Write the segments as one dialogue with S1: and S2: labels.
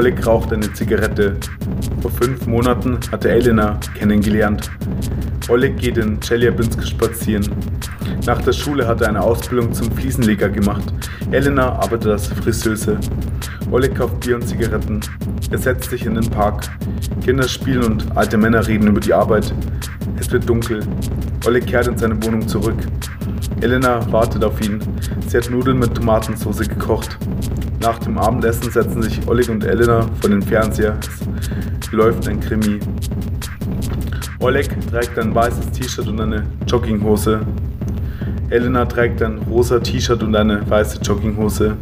S1: Oleg raucht eine Zigarette. Vor fünf Monaten hat er Elena kennengelernt. Oleg geht in Chelyabinsk spazieren. Nach der Schule hat er eine Ausbildung zum Fliesenleger gemacht. Elena arbeitet als Friseuse. Oleg kauft Bier und Zigaretten. Er setzt sich in den Park. Kinder spielen und alte Männer reden über die Arbeit. Es wird dunkel. Oleg kehrt in seine Wohnung zurück. Elena wartet auf ihn. Sie hat Nudeln mit Tomatensauce gekocht. Nach dem Abendessen setzen sich Oleg und Elena vor den Fernseher. Es läuft ein Krimi. Oleg trägt ein weißes T-Shirt und eine Jogginghose. Elena trägt ein rosa T-Shirt und eine weiße Jogginghose.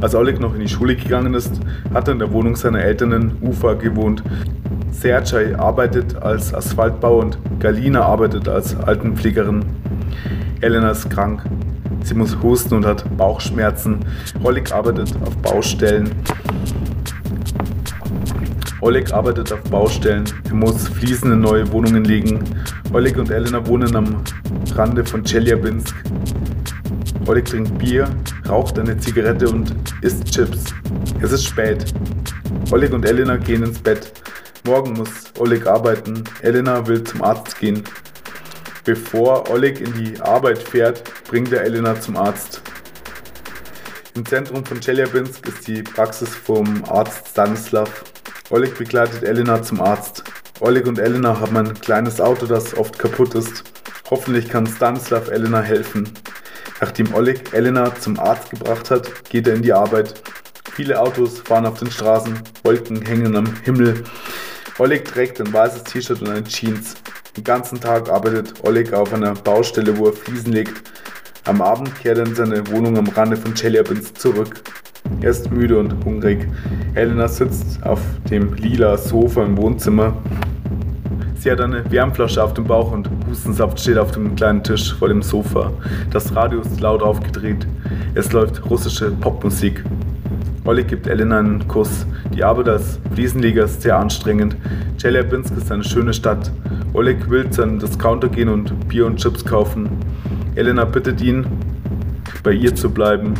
S1: Als Oleg noch in die Schule gegangen ist, hat er in der Wohnung seiner Eltern in Ufa gewohnt. Sergei arbeitet als Asphaltbauer und Galina arbeitet als Altenpflegerin. Elena ist krank. Sie muss husten und hat Bauchschmerzen. Oleg arbeitet auf Baustellen. Oleg arbeitet auf Baustellen. Er muss Fliesen in neue Wohnungen legen. Oleg und Elena wohnen am Rande von Chelyabinsk. Oleg trinkt Bier, raucht eine Zigarette und isst Chips. Es ist spät. Oleg und Elena gehen ins Bett. Morgen muss Oleg arbeiten. Elena will zum Arzt gehen. Bevor Oleg in die Arbeit fährt, bringt er Elena zum Arzt. Im Zentrum von Chelyabinsk ist die Praxis vom Arzt Stanislav. Oleg begleitet Elena zum Arzt. Oleg und Elena haben ein kleines Auto, das oft kaputt ist. Hoffentlich kann Stanislav Elena helfen. Nachdem Oleg Elena zum Arzt gebracht hat, geht er in die Arbeit. Viele Autos fahren auf den Straßen, Wolken hängen am Himmel. Oleg trägt ein weißes T-Shirt und eine Jeans. Den ganzen Tag arbeitet Oleg auf einer Baustelle, wo er Fliesen legt. Am Abend kehrt er in seine Wohnung am Rande von Chelyabinsk zurück. Er ist müde und hungrig. Elena sitzt auf dem lila Sofa im Wohnzimmer. Sie hat eine Wärmflasche auf dem Bauch und Hustensaft steht auf dem kleinen Tisch vor dem Sofa. Das Radio ist laut aufgedreht. Es läuft russische Popmusik. Oleg gibt Elena einen Kuss. Die Arbeit als Fliesenleger ist sehr anstrengend. Chelyabinsk ist eine schöne Stadt. Oleg will zu einem Discounter gehen und Bier und Chips kaufen. Elena bittet ihn, bei ihr zu bleiben.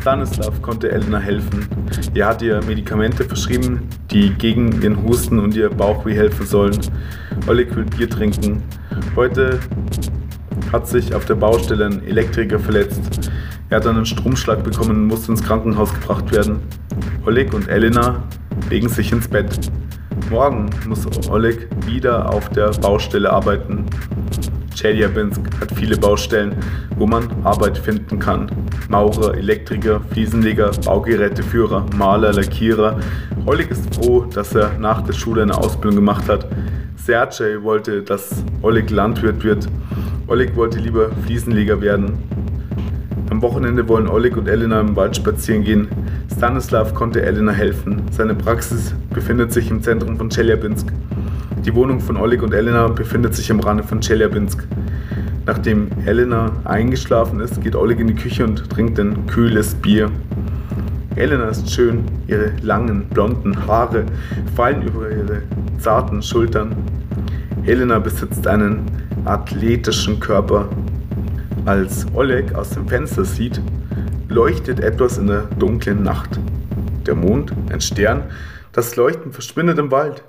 S1: Stanislav konnte Elena helfen. Er hat ihr Medikamente verschrieben, die gegen ihren Husten und ihr Bauchweh helfen sollen. Oleg will Bier trinken. Heute hat sich auf der Baustelle ein Elektriker verletzt. Er hat einen Stromschlag bekommen und musste ins Krankenhaus gebracht werden. Oleg und Elena legen sich ins Bett. Morgen muss Oleg wieder auf der Baustelle arbeiten. Chelyabinsk hat viele Baustellen, wo man Arbeit finden kann. Maurer, Elektriker, Fliesenleger, Baugeräteführer, Maler, Lackierer. Oleg ist froh, dass er nach der Schule eine Ausbildung gemacht hat. Sergej wollte, dass Oleg Landwirt wird. Oleg wollte lieber Fliesenleger werden. Am Wochenende wollen Oleg und Elena im Wald spazieren gehen. Stanislav konnte Elena helfen. Seine Praxis befindet sich im Zentrum von Chelyabinsk. Die Wohnung von Oleg und Elena befindet sich am Rande von Chelyabinsk. Nachdem Elena eingeschlafen ist, geht Oleg in die Küche und trinkt ein kühles Bier. Elena ist schön, ihre langen blonden Haare fallen über ihre zarten Schultern. Elena besitzt einen athletischen Körper. Als Oleg aus dem Fenster sieht, leuchtet etwas in der dunklen Nacht. Der Mond, ein Stern, das Leuchten verschwindet im Wald.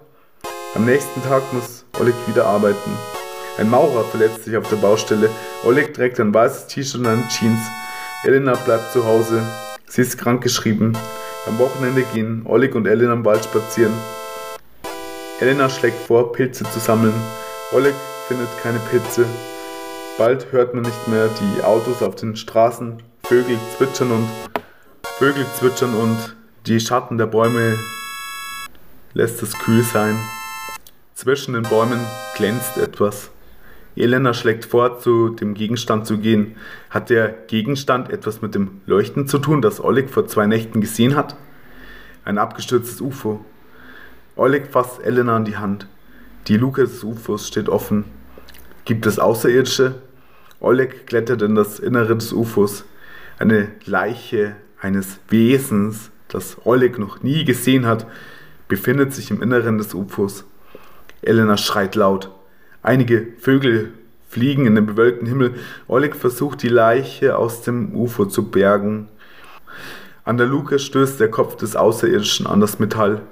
S1: Am nächsten Tag muss Oleg wieder arbeiten. Ein Maurer verletzt sich auf der Baustelle. Oleg trägt ein weißes T-Shirt und eine Jeans. Elena bleibt zu Hause. Sie ist krankgeschrieben. Am Wochenende gehen Oleg und Elena im Wald spazieren. Elena schlägt vor, Pilze zu sammeln. Oleg findet keine Pilze. Bald hört man nicht mehr die Autos auf den Straßen. Vögel zwitschern und Vögel zwitschern und die Schatten der Bäume lässt es kühl sein. Zwischen den Bäumen glänzt etwas. Elena schlägt vor, zu dem Gegenstand zu gehen. Hat der Gegenstand etwas mit dem Leuchten zu tun, das Oleg vor zwei Nächten gesehen hat? Ein abgestürztes UFO. Oleg fasst Elena an die Hand. Die Luke des UFOs steht offen. Gibt es Außerirdische? Oleg klettert in das Innere des UFOs. Eine Leiche eines Wesens, das Oleg noch nie gesehen hat, befindet sich im Inneren des UFOs. Elena schreit laut. Einige Vögel fliegen in den bewölkten Himmel. Oleg versucht die Leiche aus dem Ufer zu bergen. An der Luke stößt der Kopf des Außerirdischen an das Metall.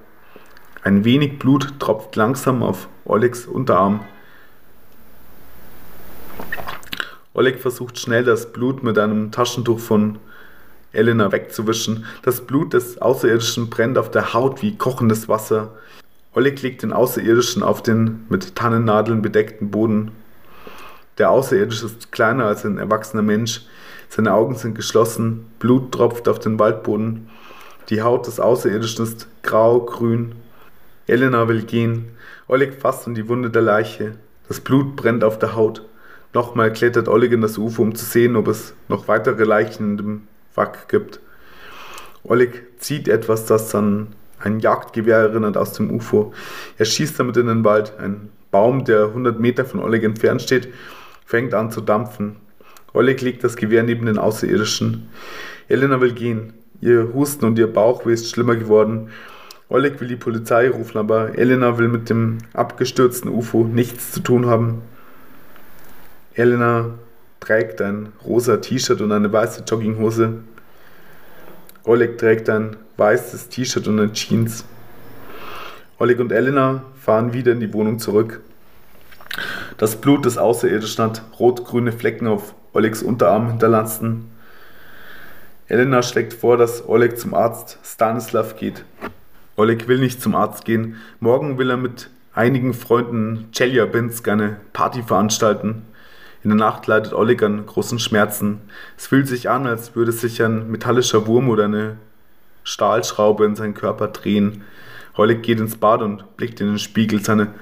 S1: Ein wenig Blut tropft langsam auf Olegs Unterarm. Oleg versucht schnell das Blut mit einem Taschentuch von Elena wegzuwischen. Das Blut des Außerirdischen brennt auf der Haut wie kochendes Wasser. Oleg legt den Außerirdischen auf den mit Tannennadeln bedeckten Boden. Der Außerirdische ist kleiner als ein erwachsener Mensch. Seine Augen sind geschlossen, Blut tropft auf den Waldboden. Die Haut des Außerirdischen ist grau, grün. Elena will gehen. Oleg fasst an die Wunde der Leiche. Das Blut brennt auf der Haut. Nochmal klettert Oleg in das Ufer, um zu sehen, ob es noch weitere Leichen in dem Wrack gibt. Oleg zieht etwas, das an ein Jagdgewehr erinnert aus dem UFO. Er schießt damit in den Wald. Ein Baum, der 100 Meter von Oleg entfernt steht, fängt an zu dampfen. Oleg legt das Gewehr neben den Außerirdischen. Elena will gehen. Ihr Husten und ihr Bauchweh ist schlimmer geworden. Oleg will die Polizei rufen, aber Elena will mit dem abgestürzten UFO nichts zu tun haben. Elena trägt ein rosa T-Shirt und eine weiße Jogginghose. Oleg trägt ein weißes T-Shirt und eine Jeans. Oleg und Elena fahren wieder in die Wohnung zurück. Das Blut des Außerirdischen hat rot-grüne Flecken auf Olegs Unterarm hinterlassen. Elena schlägt vor, dass Oleg zum Arzt Stanislav geht. Oleg will nicht zum Arzt gehen. Morgen will er mit einigen Freunden Chelyabinsk eine Party veranstalten. In der Nacht leidet Oleg an großen Schmerzen. Es fühlt sich an, als würde sich ein metallischer Wurm oder eine Stahlschraube in seinen Körper drehen. Oleg geht ins Bad und blickt in den Spiegel. Seine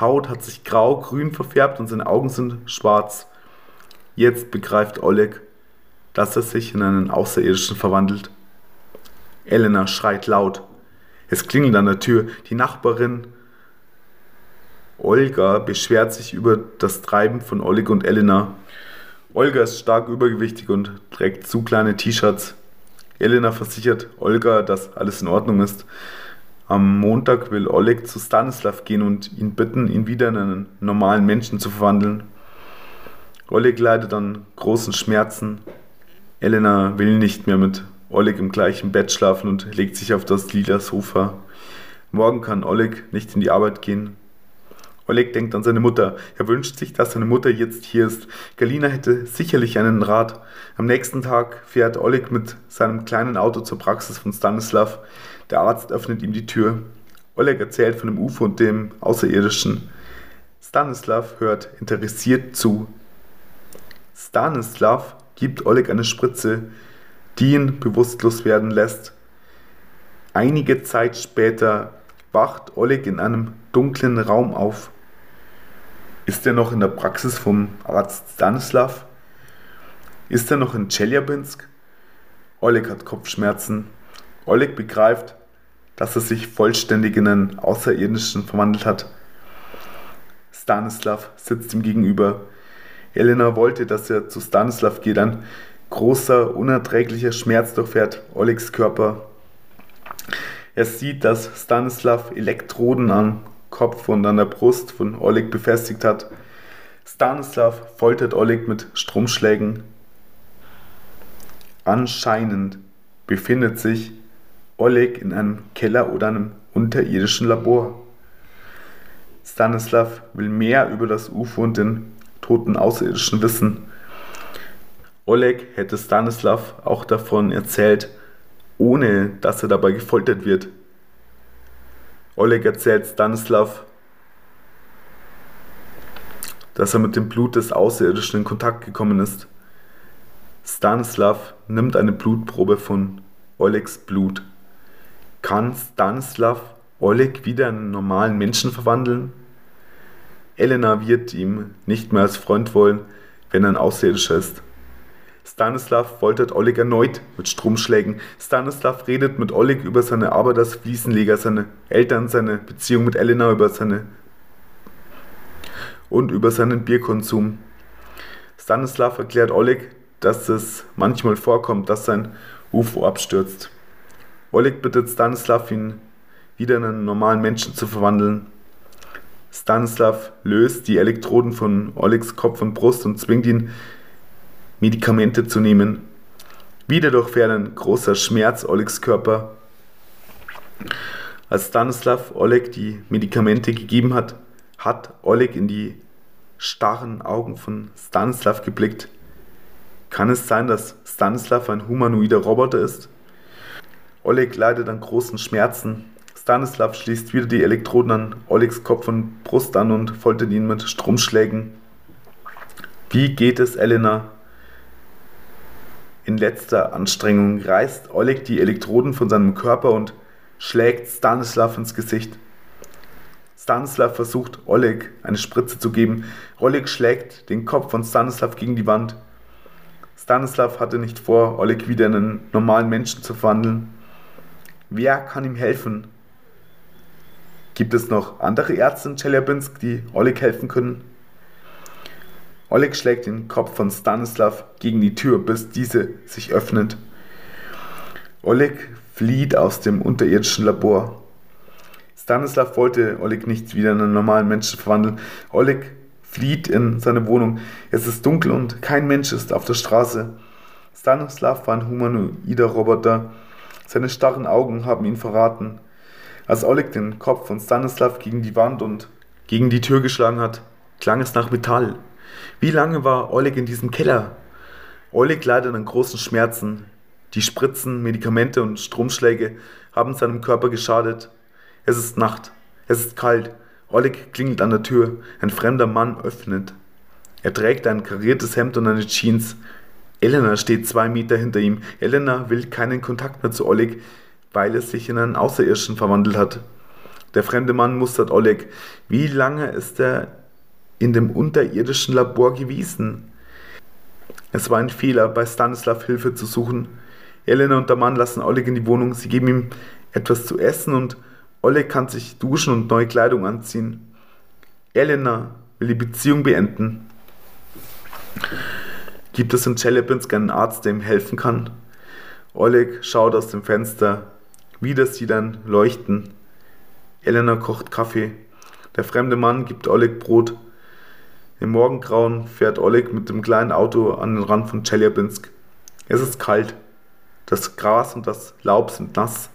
S1: Haut hat sich grau-grün verfärbt und seine Augen sind schwarz. Jetzt begreift Oleg, dass er sich in einen Außerirdischen verwandelt. Elena schreit laut. Es klingelt an der Tür. Die Nachbarin Olga beschwert sich über das Treiben von Oleg und Elena. Olga ist stark übergewichtig und trägt zu kleine T-Shirts. Elena versichert Olga, dass alles in Ordnung ist. Am Montag will Oleg zu Stanislav gehen und ihn bitten, ihn wieder in einen normalen Menschen zu verwandeln. Oleg leidet an großen Schmerzen. Elena will nicht mehr mit Oleg im gleichen Bett schlafen und legt sich auf das lila Sofa. Morgen kann Oleg nicht in die Arbeit gehen. Oleg denkt an seine Mutter. Er wünscht sich, dass seine Mutter jetzt hier ist. Galina hätte sicherlich einen Rat. Am nächsten Tag fährt Oleg mit seinem kleinen Auto zur Praxis von Stanislav. Der Arzt öffnet ihm die Tür. Oleg erzählt von dem UFO und dem Außerirdischen. Stanislav hört interessiert zu. Stanislav gibt Oleg eine Spritze, die ihn bewusstlos werden lässt. Einige Zeit später wacht Oleg in einem dunklen Raum auf. Ist er noch in der Praxis vom Arzt Stanislav? Ist er noch in Chelyabinsk? Oleg hat Kopfschmerzen. Oleg begreift, dass er sich vollständig in einen Außerirdischen verwandelt hat. Stanislav sitzt ihm gegenüber. Elena wollte, dass er zu Stanislav geht. Ein großer, unerträglicher Schmerz durchfährt Olegs Körper. Er sieht, dass Stanislav Elektroden an Kopf und an der Brust von Oleg befestigt hat. Stanislav foltert Oleg mit Stromschlägen. Anscheinend befindet sich Oleg in einem Keller oder einem unterirdischen Labor. Stanislav will mehr über das UFO und den toten Außerirdischen wissen. Oleg hätte Stanislav auch davon erzählt, ohne dass er dabei gefoltert wird. Oleg erzählt Stanislav, dass er mit dem Blut des Außerirdischen in Kontakt gekommen ist. Stanislav nimmt eine Blutprobe von Olegs Blut. Kann Stanislav Oleg wieder in einen normalen Menschen verwandeln? Elena wird ihm nicht mehr als Freund wollen, wenn er ein Außerirdischer ist. Stanislav foltert Oleg erneut mit Stromschlägen. Stanislav redet mit Oleg über seine Arbeit als Fliesenleger, seine Eltern, seine Beziehung mit Elena, über seine und über seinen Bierkonsum. Stanislav erklärt Oleg, dass es manchmal vorkommt, dass sein UFO abstürzt. Oleg bittet Stanislav, ihn wieder in einen normalen Menschen zu verwandeln. Stanislav löst die Elektroden von Olegs Kopf und Brust und zwingt ihn, Medikamente zu nehmen. Wieder durchfährt ein großer Schmerz Olegs Körper. Als Stanislav Oleg die Medikamente gegeben hat, hat Oleg in die starren Augen von Stanislav geblickt. Kann es sein, dass Stanislav ein humanoider Roboter ist? Oleg leidet an großen Schmerzen. Stanislav schließt wieder die Elektroden an Olegs Kopf und Brust an und foltert ihn mit Stromschlägen. Wie geht es Elena? In letzter Anstrengung reißt Oleg die Elektroden von seinem Körper und schlägt Stanislav ins Gesicht. Stanislav versucht, Oleg eine Spritze zu geben. Oleg schlägt den Kopf von Stanislav gegen die Wand. Stanislav hatte nicht vor, Oleg wieder in einen normalen Menschen zu verwandeln. Wer kann ihm helfen? Gibt es noch andere Ärzte in Chelyabinsk, die Oleg helfen können? Oleg schlägt den Kopf von Stanislav gegen die Tür, bis diese sich öffnet. Oleg flieht aus dem unterirdischen Labor. Stanislav wollte Oleg nicht wieder in einen normalen Menschen verwandeln. Oleg flieht in seine Wohnung. Es ist dunkel und kein Mensch ist auf der Straße. Stanislav war ein humanoider Roboter. Seine starren Augen haben ihn verraten. Als Oleg den Kopf von Stanislav gegen die Wand und gegen die Tür geschlagen hat, klang es nach Metall. Wie lange war Oleg in diesem Keller? Oleg leidet an großen Schmerzen. Die Spritzen, Medikamente und Stromschläge haben seinem Körper geschadet. Es ist Nacht. Es ist kalt. Oleg klingelt an der Tür. Ein fremder Mann öffnet. Er trägt ein kariertes Hemd und eine Jeans. Elena steht zwei Meter hinter ihm. Elena will keinen Kontakt mehr zu Oleg, weil er sich in einen Außerirdischen verwandelt hat. Der fremde Mann mustert Oleg. Wie lange ist er in dem unterirdischen Labor gewesen. Es war ein Fehler, bei Stanislav Hilfe zu suchen. Elena und der Mann lassen Oleg in die Wohnung, sie geben ihm etwas zu essen und Oleg kann sich duschen und neue Kleidung anziehen. Elena will die Beziehung beenden. Gibt es in Chelyabinsk einen Arzt, der ihm helfen kann? Oleg schaut aus dem Fenster. Wieder sieht ein Leuchten. Elena kocht Kaffee. Der fremde Mann gibt Oleg Brot. Im Morgengrauen fährt Oleg mit dem kleinen Auto an den Rand von Chelyabinsk. Es ist kalt. Das Gras und das Laub sind nass.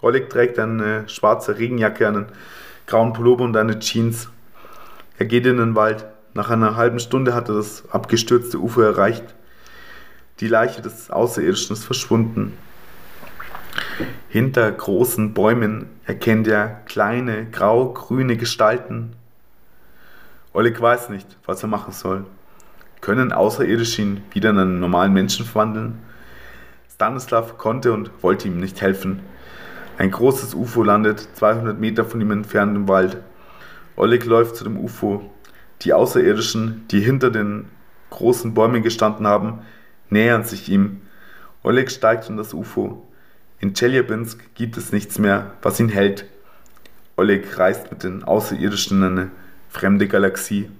S1: Oleg trägt eine schwarze Regenjacke, einen grauen Pullover und eine Jeans. Er geht in den Wald. Nach einer halben Stunde hat er das abgestürzte Ufer erreicht. Die Leiche des Außerirdischen ist verschwunden. Hinter großen Bäumen erkennt er kleine, grau-grüne Gestalten Oleg weiß nicht, was er machen soll. Können Außerirdische ihn wieder in einen normalen Menschen verwandeln? Stanislav konnte und wollte ihm nicht helfen. Ein großes UFO landet 200 Meter von ihm entfernt im Wald. Oleg läuft zu dem UFO. Die Außerirdischen, die hinter den großen Bäumen gestanden haben, nähern sich ihm. Oleg steigt in das UFO. In Chelyabinsk gibt es nichts mehr, was ihn hält. Oleg reist mit den Außerirdischen in eine fremde Galaxie.